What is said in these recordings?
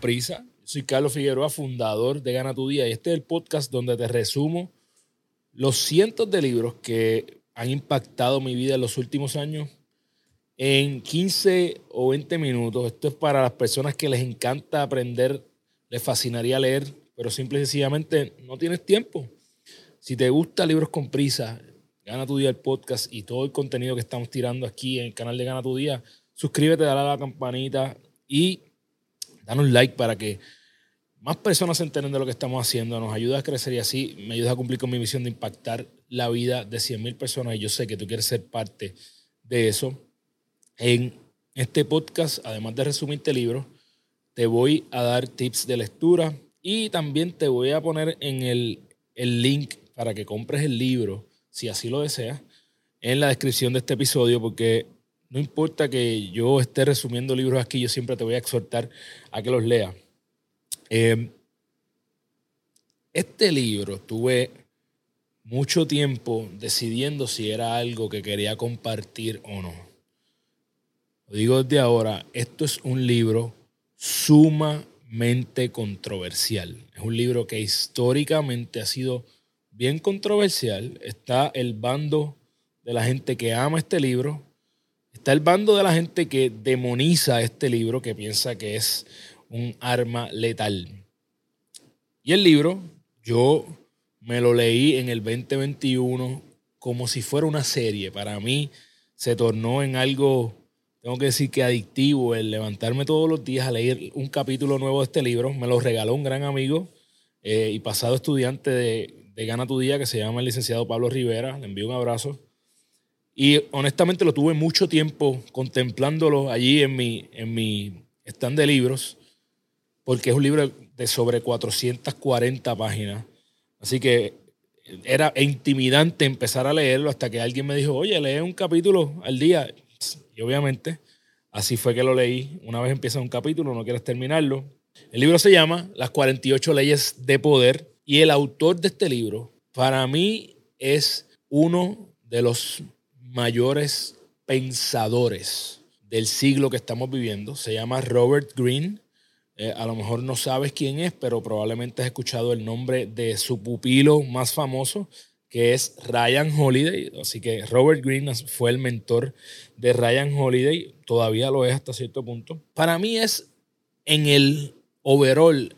Prisa. Soy Carlos Figueroa, fundador de Gana tu Día, y este es el podcast donde te resumo los cientos de libros que han impactado mi vida en los últimos años en 15 o 20 minutos. Esto es para las personas que les encanta aprender, les fascinaría leer, pero simple y sencillamente no tienes tiempo. Si te gusta Libros con Prisa, Gana tu Día el podcast y todo el contenido que estamos tirando aquí en el canal de Gana tu Día, suscríbete, dale a la campanita y danos like para que más personas se enteren de lo que estamos haciendo, nos ayuda a crecer y así me ayuda a cumplir con mi misión de impactar la vida de 100.000 personas y yo sé que tú quieres ser parte de eso. En este podcast, además de resumirte libros, te voy a dar tips de lectura y también te voy a poner en el, el link para que compres el libro, si así lo deseas, en la descripción de este episodio, porque no importa que yo esté resumiendo libros aquí, yo siempre te voy a exhortar a que los leas. Eh, este libro tuve mucho tiempo decidiendo si era algo que quería compartir o no. Lo digo desde ahora, esto es un libro sumamente controversial. Es un libro que históricamente ha sido bien controversial. Está el bando de la gente que ama este libro Está el bando de la gente que demoniza este libro, que piensa que es un arma letal. Y el libro, yo me lo leí en el 2021 como si fuera una serie. Para mí se tornó en algo, tengo que decir que adictivo, el levantarme todos los días a leer un capítulo nuevo de este libro. Me lo regaló un gran amigo eh, y pasado estudiante de, de Gana tu Día, que se llama el licenciado Pablo Rivera. Le envío un abrazo. Y honestamente lo tuve mucho tiempo contemplándolo allí en mi, en mi stand de libros, porque es un libro de sobre 440 páginas. Así que era intimidante empezar a leerlo hasta que alguien me dijo, oye, lee un capítulo al día. Y obviamente así fue que lo leí. Una vez empieza un capítulo, no quieres terminarlo. El libro se llama Las 48 leyes de poder y el autor de este libro para mí es uno de los mayores pensadores del siglo que estamos viviendo. Se llama Robert Greene. Eh, a lo mejor no sabes quién es, pero probablemente has escuchado el nombre de su pupilo más famoso, que es Ryan Holiday. Así que Robert Greene fue el mentor de Ryan Holiday, todavía lo es hasta cierto punto. Para mí es en el overall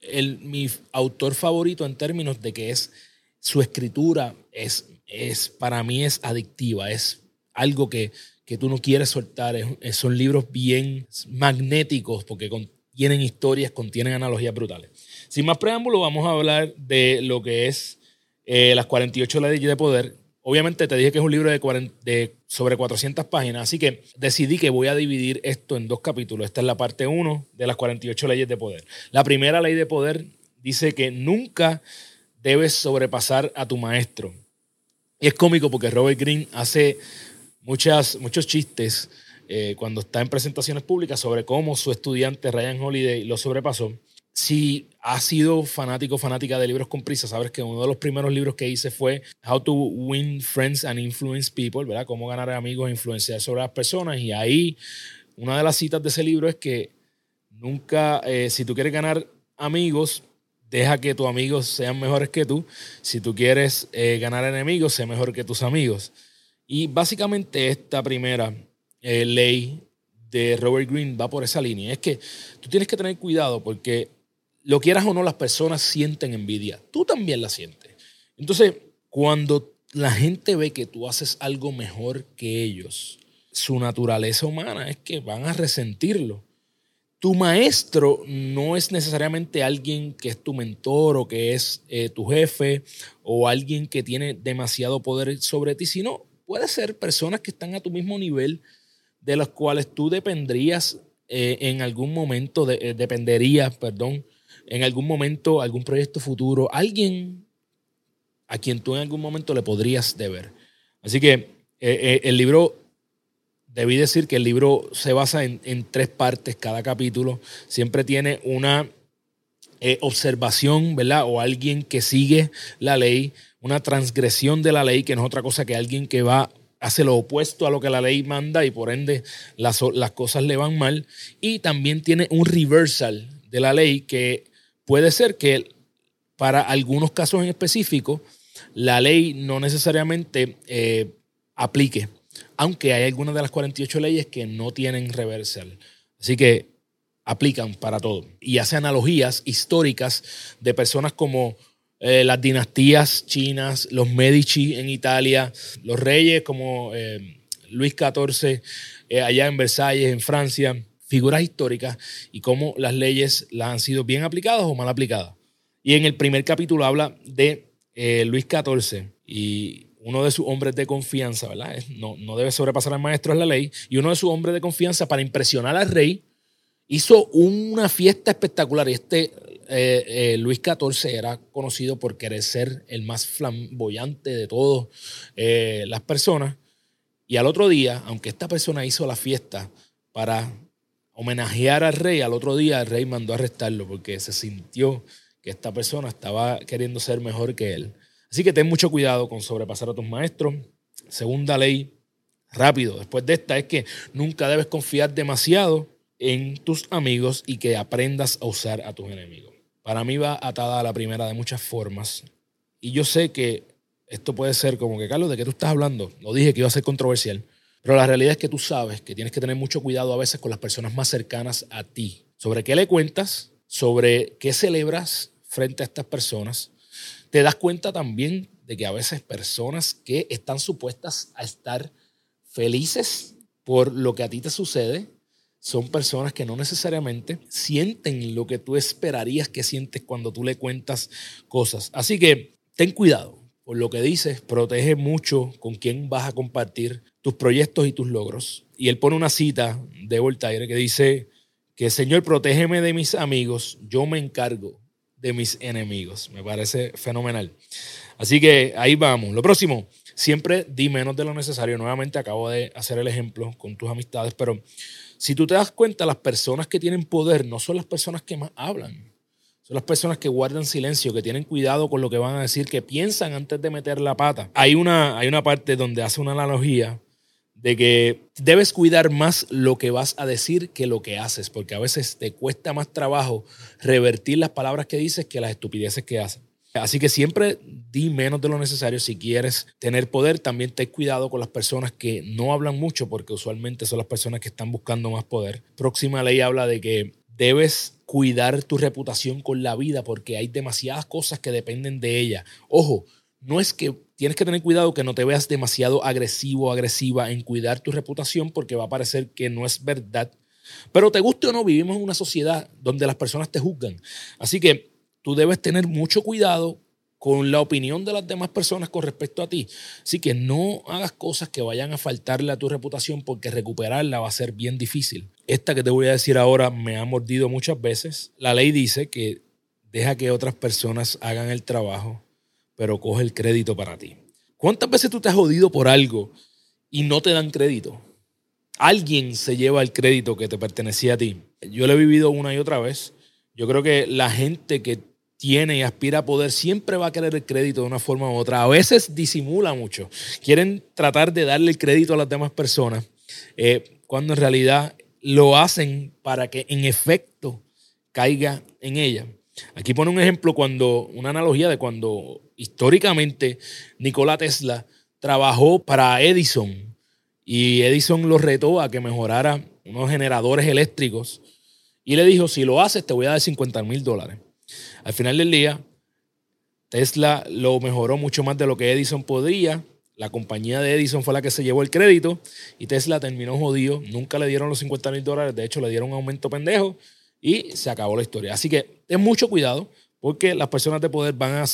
el, mi autor favorito en términos de que es su escritura es es, para mí es adictiva, es algo que, tú no quieres soltar, son libros bien magnéticos porque contienen historias, contienen analogías brutales. Sin más preámbulo, vamos a hablar de lo que es eh, las 48 leyes de poder. Obviamente te dije que es un libro de, de, sobre 400 páginas, así que decidí que voy a dividir esto en dos capítulos. Esta es la parte 1 de las 48 leyes de poder. La primera ley de poder dice que nunca debes sobrepasar a tu maestro. Y es cómico porque Robert Greene hace muchas, muchos chistes eh, cuando está en presentaciones públicas sobre cómo su estudiante Ryan Holiday lo sobrepasó. Si has sido fanático fanática de libros con prisa, sabes que uno de los primeros libros que hice fue How to Win Friends and Influence People, ¿verdad? Cómo ganar amigos e influenciar sobre las personas. Y ahí una de las citas de ese libro es que nunca, eh, si tú quieres ganar amigos, deja que tus amigos sean mejores que tú. Si tú quieres eh, ganar enemigos, sé mejor que tus amigos. Y básicamente esta primera eh, ley de Robert Greene va por esa línea. Es que tú tienes que tener cuidado porque lo quieras o no, las personas sienten envidia. Tú también la sientes. Entonces, cuando la gente ve que tú haces algo mejor que ellos, su naturaleza humana es que van a resentirlo tu maestro no es necesariamente alguien que es tu mentor o que es eh, tu jefe o alguien que tiene demasiado poder sobre ti, sino puede ser personas que están a tu mismo nivel, de las cuales tú dependrías eh, en algún momento, eh, dependerías, perdón, en algún momento, algún proyecto futuro, alguien a quien tú en algún momento le podrías deber. Así que el libro debí decir que el libro se basa en, tres partes, cada capítulo siempre tiene una eh, observación, ¿verdad? O alguien que sigue la ley, una transgresión de la ley, que no es otra cosa que alguien que va hace lo opuesto a lo que la ley manda y por ende las, cosas le van mal. Y también tiene un reversal de la ley que puede ser que para algunos casos en específico la ley no necesariamente eh, aplique, aunque hay algunas de las 48 leyes que no tienen reversal. Así que aplican para todo. Y hace analogías históricas de personas como eh, las dinastías chinas, los Medici en Italia, los reyes como eh, Luis XIV allá en Versalles, en Francia, figuras históricas y cómo las leyes las han sido bien aplicadas o mal aplicadas. Y en el primer capítulo habla de eh, Luis XIV y uno de sus hombres de confianza, ¿verdad? No, no debe sobrepasar al maestro, es la ley. Y uno de sus hombres de confianza, para impresionar al rey, hizo una fiesta espectacular. Este eh, eh, Luis XIV era conocido por querer ser el más flamboyante de todas las personas. Y al otro día, aunque esta persona hizo la fiesta para homenajear al rey, al otro día el rey mandó a arrestarlo porque se sintió que esta persona estaba queriendo ser mejor que él. Así que ten mucho cuidado con sobrepasar a tus maestros. Segunda ley, rápido, después de esta, es que nunca debes confiar demasiado en tus amigos y que aprendas a usar a tus enemigos. Para mí va atada a la primera de muchas formas. Y yo sé que esto puede ser como que, Carlos, ¿de qué tú estás hablando? Lo dije que iba a ser controversial. Pero la realidad es que tú sabes que tienes que tener mucho cuidado a veces con las personas más cercanas a ti. Sobre qué le cuentas, sobre qué celebras frente a estas personas, te das cuenta también de que a veces personas que están supuestas a estar felices por lo que a ti te sucede, son personas que no necesariamente sienten lo que tú esperarías que sientes cuando tú le cuentas cosas. Así que ten cuidado por lo que dices, protege mucho con quién vas a compartir tus proyectos y tus logros. Y él pone una cita de Voltaire que dice, que Señor, protégeme de mis amigos, yo me encargo de mis enemigos. Me parece fenomenal. Así que ahí vamos. Lo próximo, siempre di menos de lo necesario. Nuevamente acabo de hacer el ejemplo con tus amistades, pero si tú te das cuenta, las personas que tienen poder no son las personas que más hablan. Son las personas que guardan silencio, que tienen cuidado con lo que van a decir, que piensan antes de meter la pata. Hay una, hay una parte donde hace una analogía de que debes cuidar más lo que vas a decir que lo que haces, porque a veces te cuesta más trabajo revertir las palabras que dices que las estupideces que haces. Así que siempre di menos de lo necesario si quieres tener poder. También ten cuidado con las personas que no hablan mucho, porque usualmente son las personas que están buscando más poder. Próxima ley habla de que debes cuidar tu reputación con la vida, porque hay demasiadas cosas que dependen de ella. Ojo, no es que tienes que tener cuidado que no te veas demasiado agresivo o agresiva en cuidar tu reputación porque va a parecer que no es verdad. Pero te guste o no, vivimos en una sociedad donde las personas te juzgan. Así que tú debes tener mucho cuidado con la opinión de las demás personas con respecto a ti. Así que no hagas cosas que vayan a faltarle a tu reputación porque recuperarla va a ser bien difícil. Esta que te voy a decir ahora me ha mordido muchas veces. La ley dice que deja que otras personas hagan el trabajo pero coge el crédito para ti. ¿Cuántas veces tú te has jodido por algo y no te dan crédito? Alguien se lleva el crédito que te pertenecía a ti. Yo lo he vivido una y otra vez. Yo creo que la gente que tiene y aspira a poder siempre va a querer el crédito de una forma u otra. A veces disimula mucho. Quieren tratar de darle el crédito a las demás personas eh, cuando en realidad lo hacen para que en efecto caiga en ella. Aquí pone un ejemplo cuando, una analogía de cuando históricamente Nikola Tesla trabajó para Edison y Edison lo retó a que mejorara unos generadores eléctricos y le dijo, si lo haces te voy a dar 50 mil dólares. Al final del día, Tesla lo mejoró mucho más de lo que Edison podría. La compañía de Edison fue la que se llevó el crédito y Tesla terminó jodido. Nunca le dieron los 50 mil dólares, de hecho le dieron un aumento pendejo y se acabó la historia. Así que ten mucho cuidado porque las personas de poder van a,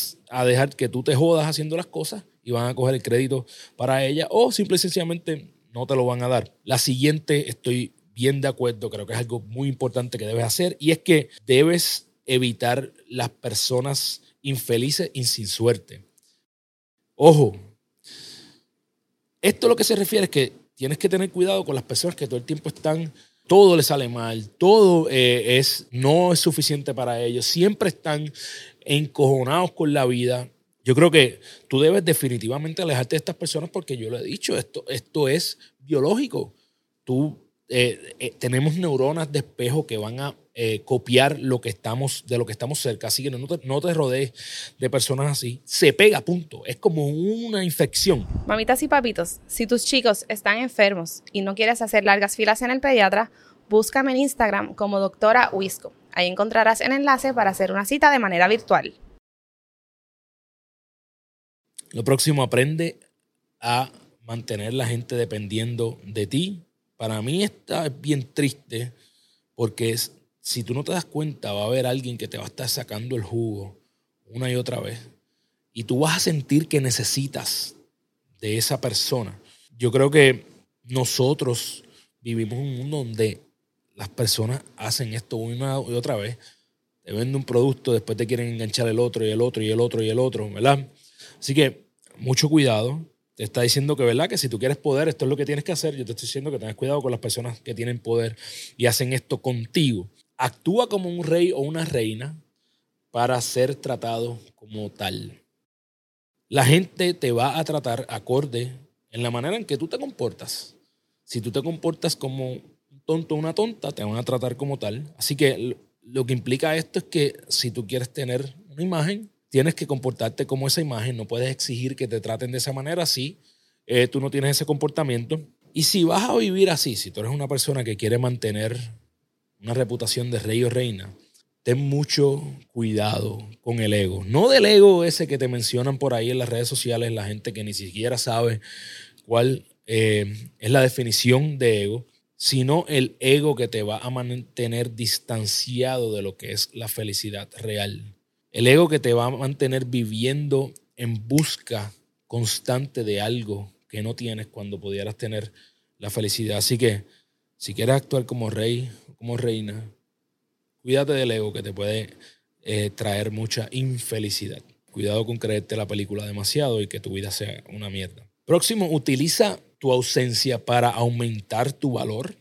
dejar que tú te jodas haciendo las cosas y van a coger el crédito para ella o simple y sencillamente no te lo van a dar. La siguiente estoy bien de acuerdo, creo que es algo muy importante que debes hacer y es que debes evitar las personas infelices y sin suerte. Ojo, esto lo que se refiere es que tienes que tener cuidado con las personas que todo el tiempo están todo le sale mal, todo eh, es, no es suficiente para ellos, siempre están encojonados con la vida, Yo creo que tú debes definitivamente alejarte de estas personas porque yo lo he dicho, esto, esto es biológico. Tú, eh, eh, tenemos neuronas de espejo que van a eh, copiar lo que estamos, de lo que estamos cerca. Así que no te, no te rodees de personas así. Se pega, punto. Es como una infección. Mamitas y papitos, si tus chicos están enfermos y no quieres hacer largas filas en el pediatra, búscame en Instagram como doctora Wisco. Ahí encontrarás el enlace para hacer una cita de manera virtual. Lo próximo, aprende a mantener la gente dependiendo de ti. Para mí está bien triste porque es, si tú no te das cuenta, va a haber alguien que te va a estar sacando el jugo una y otra vez. Y tú vas a sentir que necesitas de esa persona. Yo creo que nosotros vivimos un mundo donde las personas hacen esto una y otra vez. Te venden un producto, después te quieren enganchar el otro y el otro y el otro y el otro, ¿verdad? Así que mucho cuidado. Te está diciendo que, ¿verdad? Que si tú quieres poder, esto es lo que tienes que hacer. Yo te estoy diciendo que tengas cuidado con las personas que tienen poder y hacen esto contigo actúa como un rey o una reina para ser tratado como tal. La gente te va a tratar acorde en la manera en que tú te comportas. Si tú te comportas como tonto o una tonta, te van a tratar como tal. Así que lo que implica esto es que si tú quieres tener una imagen, tienes que comportarte como esa imagen. No puedes exigir que te traten de esa manera si eh, tú no tienes ese comportamiento. Y si vas a vivir así, si tú eres una persona que quiere mantener una reputación de rey o reina, ten mucho cuidado con el ego. No del ego ese que te mencionan por ahí en las redes sociales, la gente que ni siquiera sabe cuál eh, es la definición de ego, sino el ego que te va a mantener distanciado de lo que es la felicidad real. El ego que te va a mantener viviendo en busca constante de algo que no tienes cuando pudieras tener la felicidad. Así que si quieres actuar como rey como reina, cuídate del ego que te puede eh, traer mucha infelicidad. Cuidado con creerte la película demasiado y que tu vida sea una mierda. Próximo, utiliza tu ausencia para aumentar tu valor.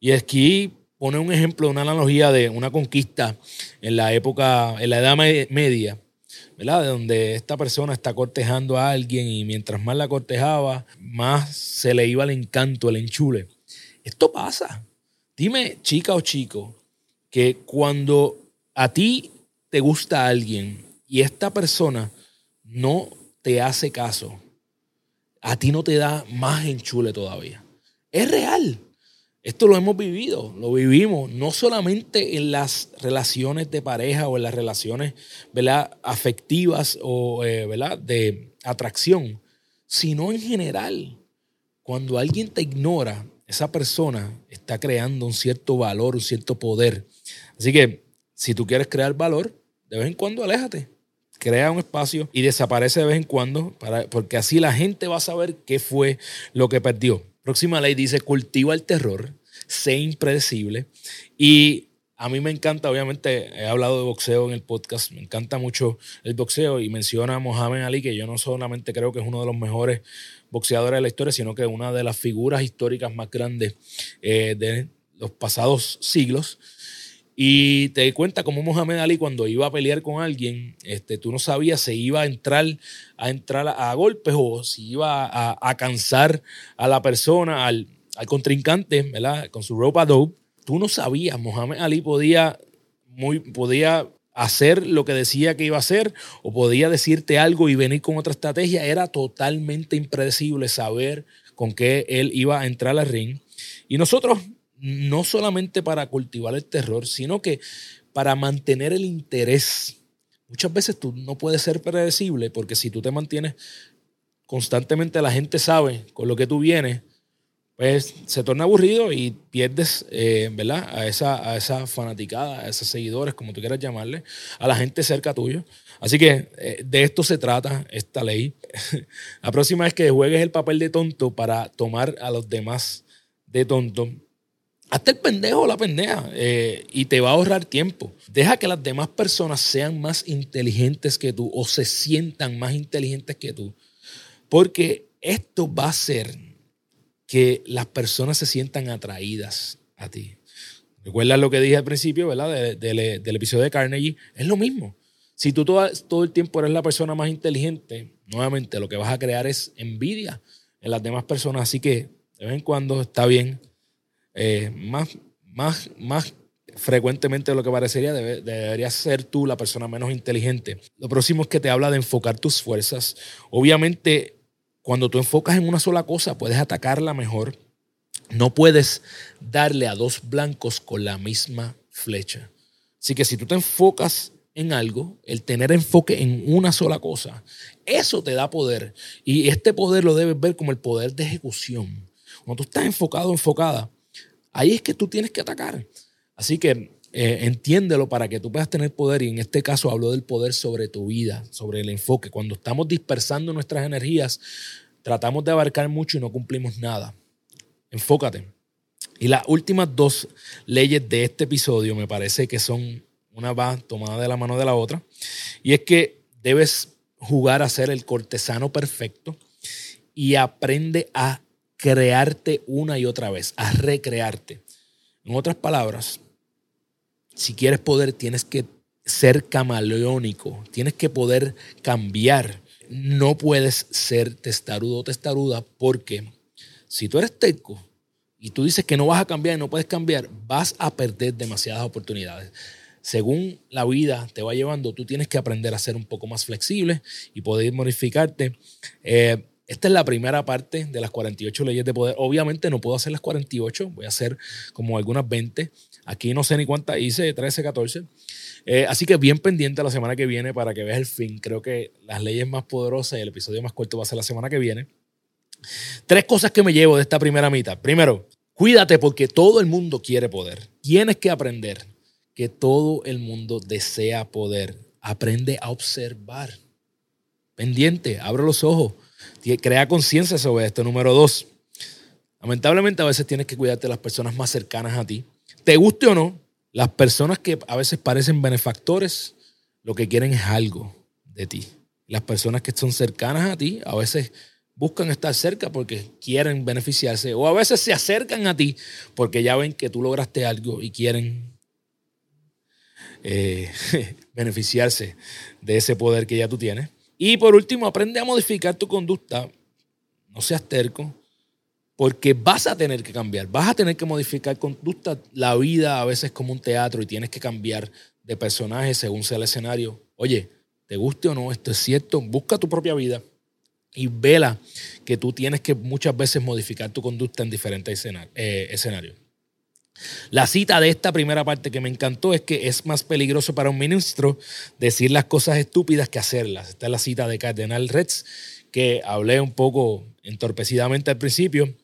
Y aquí pone un ejemplo, una analogía de una conquista en la época, en la Edad Media, ¿verdad? De donde esta persona está cortejando a alguien y mientras más la cortejaba, más se le iba el encanto, el enchule. Esto pasa. Dime, chica o chico, que cuando a ti te gusta alguien y esta persona no te hace caso, a ti no te da más enchule todavía. Es real. Esto lo hemos vivido, lo vivimos, no solamente en las relaciones de pareja o en las relaciones ¿verdad? afectivas o eh, ¿verdad? de atracción, sino en general. Cuando alguien te ignora, esa persona está creando un cierto valor, un cierto poder. Así que si tú quieres crear valor, de vez en cuando aléjate. Crea un espacio y desaparece de vez en cuando, para, porque así la gente va a saber qué fue lo que perdió. Próxima ley dice, cultiva el terror, sé impredecible. Y a mí me encanta, obviamente, he hablado de boxeo en el podcast, me encanta mucho el boxeo y menciona a Mohamed Ali, que yo no solamente creo que es uno de los mejores boxeadores de la historia, sino que una de las figuras históricas más grandes eh, de los pasados siglos. Y te cuenta como Mohamed Ali cuando iba a pelear con alguien, este, tú no sabías si iba a entrar a, entrar a, golpes o si iba a, cansar a la persona, al, al, contrincante, ¿verdad? Con su ropa dope. Tú no sabías, Mohamed Ali podía, muy, podía hacer lo que decía que iba a hacer o podía decirte algo y venir con otra estrategia. Era totalmente impredecible saber con qué él iba a entrar al ring. Y nosotros, no solamente para cultivar el terror, sino que para mantener el interés. Muchas veces tú no puedes ser predecible porque si tú te mantienes constantemente, la gente sabe con lo que tú vienes, pues se torna aburrido y pierdes, eh, ¿verdad? A esa, a esa fanaticada, a esos seguidores, como tú quieras llamarle, a la gente cerca tuyo. Así que eh, de esto se trata esta ley. la próxima vez que juegues el papel de tonto para tomar a los demás de tonto, hazte el pendejo o la pendeja eh, y te va a ahorrar tiempo. Deja que las demás personas sean más inteligentes que tú o se sientan más inteligentes que tú, porque esto va a ser que las personas se sientan atraídas a ti. ¿Recuerdas lo que dije al principio, ¿verdad? del episodio de Carnegie. Es lo mismo. Si tú todo, todo el tiempo eres la persona más inteligente, nuevamente lo que vas a crear es envidia en las demás personas. Así que de vez en cuando está bien, eh, más, más, más frecuentemente de lo que parecería, debe, deberías ser tú la persona menos inteligente. Lo próximo es que te habla de enfocar tus fuerzas. Obviamente, cuando tú enfocas en una sola cosa, puedes atacarla mejor. No puedes darle a dos blancos con la misma flecha. Así que si tú te enfocas en algo, el tener enfoque en una sola cosa, eso te da poder. Y este poder lo debes ver como el poder de ejecución. Cuando tú estás enfocado, enfocada, ahí es que tú tienes que atacar. Así que eh, entiéndelo para que tú puedas tener poder. Y en este caso hablo del poder sobre tu vida, sobre el enfoque. Cuando estamos dispersando nuestras energías, tratamos de abarcar mucho y no cumplimos nada. Enfócate. Y las últimas dos leyes de este episodio me parece que son una va tomada de la mano de la otra. Y es que debes jugar a ser el cortesano perfecto y aprende a crearte una y otra vez, a recrearte. En otras palabras, si quieres poder, tienes que ser camaleónico, tienes que poder cambiar. No puedes ser testarudo o testaruda porque si tú eres teco y tú dices que no vas a cambiar y no puedes cambiar, vas a perder demasiadas oportunidades. Según la vida te va llevando, tú tienes que aprender a ser un poco más flexible y poder modificarte. Eh, esta es la primera parte de las 48 leyes de poder. Obviamente no puedo hacer las 48, voy a hacer como algunas 20. Aquí no sé ni cuántas hice, 13, 14. Eh, así que bien pendiente la semana que viene para que veas el fin. Creo que las leyes más poderosas y el episodio más corto va a ser la semana que viene. Tres cosas que me llevo de esta primera mitad. Primero, cuídate porque todo el mundo quiere poder. Tienes que aprender que todo el mundo desea poder. Aprende a observar. Pendiente, abre los ojos. Crea conciencia sobre esto. Número dos, lamentablemente a veces tienes que cuidarte de las personas más cercanas a ti. Te guste o no, las personas que a veces parecen benefactores, lo que quieren es algo de ti. Las personas que son cercanas a ti a veces buscan estar cerca porque quieren beneficiarse o a veces se acercan a ti porque ya ven que tú lograste algo y quieren eh, beneficiarse de ese poder que ya tú tienes. Y por último, aprende a modificar tu conducta. No seas terco, porque vas a tener que cambiar, vas a tener que modificar conducta. La vida a veces es como un teatro y tienes que cambiar de personaje según sea el escenario. Oye, te guste o no, esto es cierto, busca tu propia vida y vela que tú tienes que muchas veces modificar tu conducta en diferentes eh, escenarios. La cita de esta primera parte que me encantó es que es más peligroso para un ministro decir las cosas estúpidas que hacerlas. Esta es la cita de Cardenal Retz que hablé un poco entorpecidamente al principio.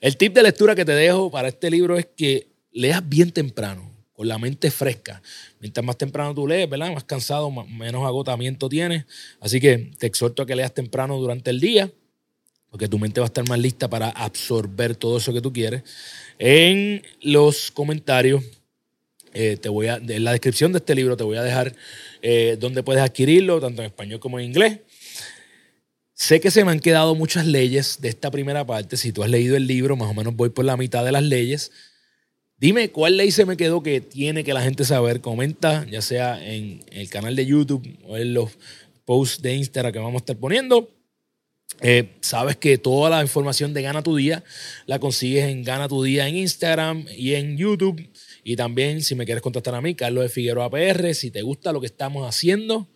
El tip de lectura que te dejo para este libro es que leas bien temprano, con la mente fresca. Mientras más temprano tú lees, ¿verdad? Más cansado, menos agotamiento tienes. Así que te exhorto a que leas temprano durante el día porque tu mente va a estar más lista para absorber todo eso que tú quieres. En los comentarios, eh, te voy a, en la descripción de este libro te voy a dejar eh, donde puedes adquirirlo, tanto en español como en inglés. Sé que se me han quedado muchas leyes de esta primera parte. Si tú has leído el libro, más o menos voy por la mitad de las leyes. Dime cuál ley se me quedó que tiene que la gente saber. Comenta, ya sea en el canal de YouTube o en los posts de Instagram que vamos a estar poniendo. Eh, sabes que toda la información de Gana tu Día la consigues en Gana tu Día en Instagram y en YouTube. Y también, si me quieres contactar a mí, Carlos de Figueroa PR, si te gusta lo que estamos haciendo,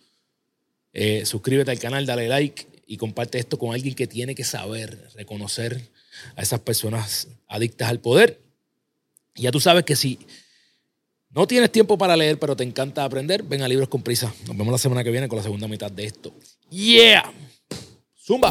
eh, suscríbete al canal, dale like y comparte esto con alguien que tiene que saber reconocer a esas personas adictas al poder. Y ya tú sabes que si no tienes tiempo para leer, pero te encanta aprender, ven a Libros con Prisa. Nos vemos la semana que viene con la segunda mitad de esto. ¡Yeah! Zumba.